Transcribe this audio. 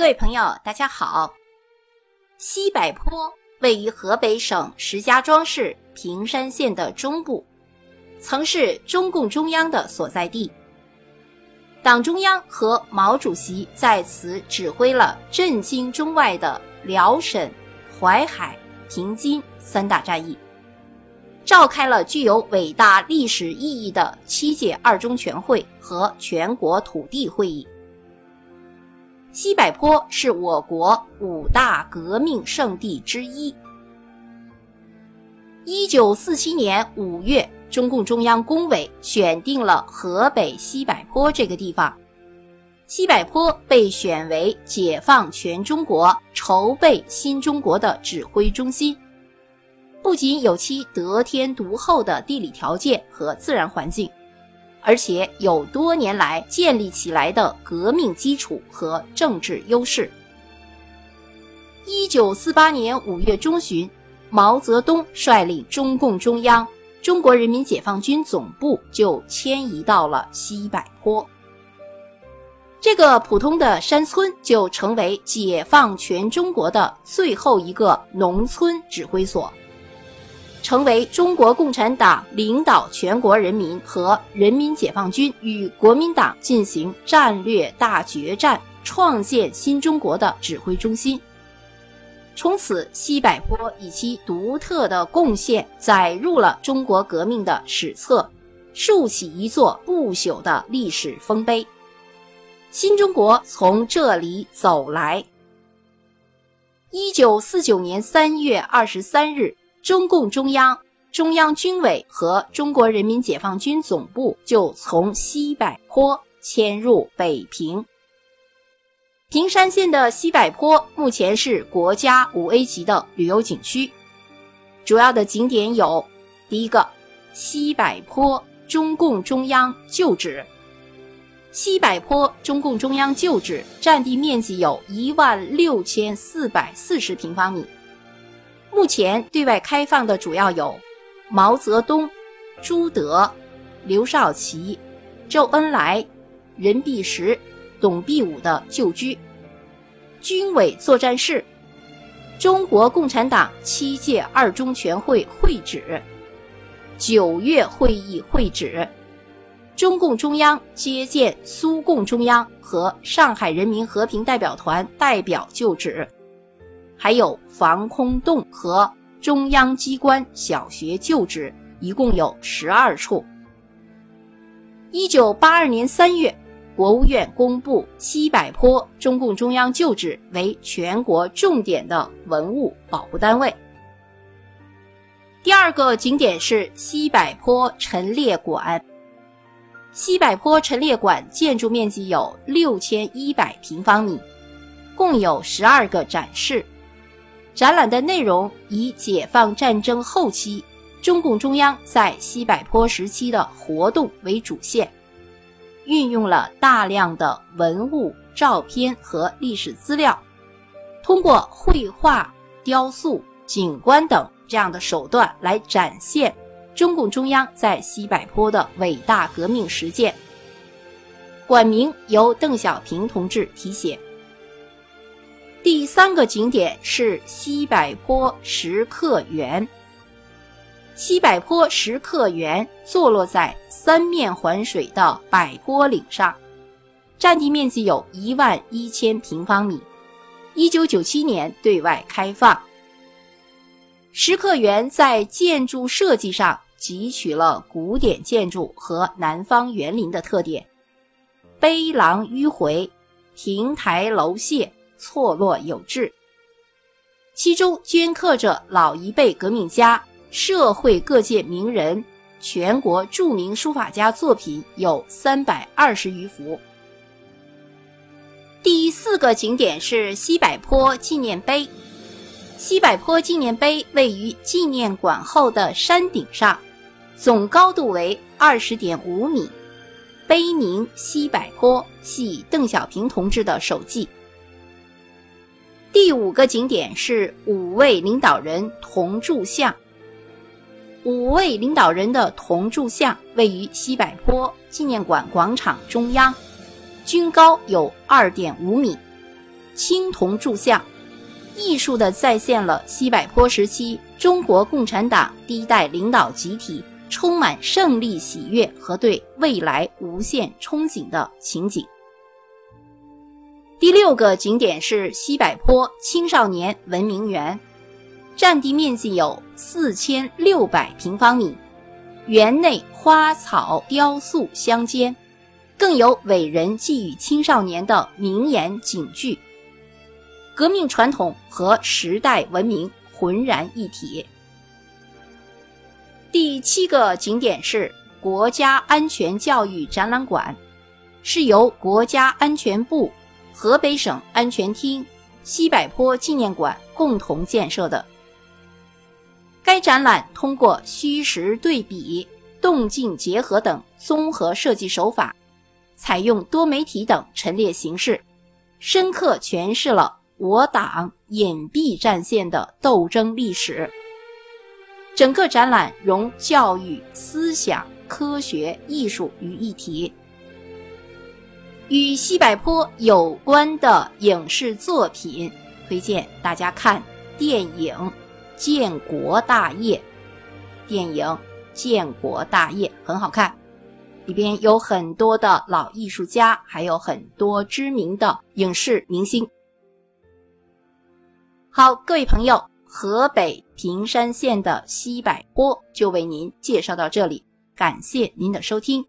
各位朋友，大家好。西柏坡位于河北省石家庄市平山县的中部，曾是中共中央的所在地。党中央和毛主席在此指挥了震惊中外的辽沈、淮海、平津三大战役，召开了具有伟大历史意义的七届二中全会和全国土地会议。西柏坡是我国五大革命圣地之一。一九四七年五月，中共中央工委选定了河北西柏坡这个地方，西柏坡被选为解放全中国、筹备新中国的指挥中心。不仅有其得天独厚的地理条件和自然环境。而且有多年来建立起来的革命基础和政治优势。一九四八年五月中旬，毛泽东率领中共中央、中国人民解放军总部就迁移到了西柏坡。这个普通的山村就成为解放全中国的最后一个农村指挥所。成为中国共产党领导全国人民和人民解放军与国民党进行战略大决战、创建新中国的指挥中心。从此，西柏坡以其独特的贡献载入了中国革命的史册，竖起一座不朽的历史丰碑。新中国从这里走来。一九四九年三月二十三日。中共中央、中央军委和中国人民解放军总部就从西柏坡迁入北平。平山县的西柏坡目前是国家五 A 级的旅游景区，主要的景点有：第一个，西柏坡中共中央旧址。西柏坡中共中央旧址占地面积有一万六千四百四十平方米。目前对外开放的主要有毛泽东、朱德、刘少奇、周恩来、任弼时、董必武的旧居、军委作战室、中国共产党七届二中全会会址、九月会议会址、中共中央接见苏共中央和上海人民和平代表团代表旧址。还有防空洞和中央机关小学旧址，一共有十二处。一九八二年三月，国务院公布西柏坡中共中央旧址为全国重点的文物保护单位。第二个景点是西柏坡陈列馆。西柏坡陈列馆建筑面积有六千一百平方米，共有十二个展示。展览的内容以解放战争后期中共中央在西柏坡时期的活动为主线，运用了大量的文物、照片和历史资料，通过绘画、雕塑、景观等这样的手段来展现中共中央在西柏坡的伟大革命实践。馆名由邓小平同志题写。第三个景点是西柏坡石刻园。西柏坡石刻园坐落在三面环水的柏坡岭上，占地面积有一万一千平方米。一九九七年对外开放。石刻园在建筑设计上汲取了古典建筑和南方园林的特点，碑廊迂回，亭台楼榭。错落有致，其中镌刻着老一辈革命家、社会各界名人、全国著名书法家作品有三百二十余幅。第四个景点是西柏坡纪念碑。西柏坡纪念碑位于纪念馆后的山顶上，总高度为二十点五米，碑名“西柏坡”，系邓小平同志的手迹。第五个景点是五位领导人铜铸像。五位领导人的铜铸像位于西柏坡纪念馆广场中央，均高有二点五米。青铜铸像，艺术的再现了西柏坡时期中国共产党第一代领导集体充满胜利喜悦和对未来无限憧憬的情景。第六个景点是西柏坡青少年文明园，占地面积有四千六百平方米，园内花草雕塑相间，更有伟人寄予青少年的名言警句，革命传统和时代文明浑然一体。第七个景点是国家安全教育展览馆，是由国家安全部。河北省安全厅、西柏坡纪念馆共同建设的。该展览通过虚实对比、动静结合等综合设计手法，采用多媒体等陈列形式，深刻诠释了我党隐蔽战线的斗争历史。整个展览融教育、思想、科学、艺术于一体。与西柏坡有关的影视作品，推荐大家看电影《建国大业》。电影《建国大业》很好看，里边有很多的老艺术家，还有很多知名的影视明星。好，各位朋友，河北平山县的西柏坡就为您介绍到这里，感谢您的收听。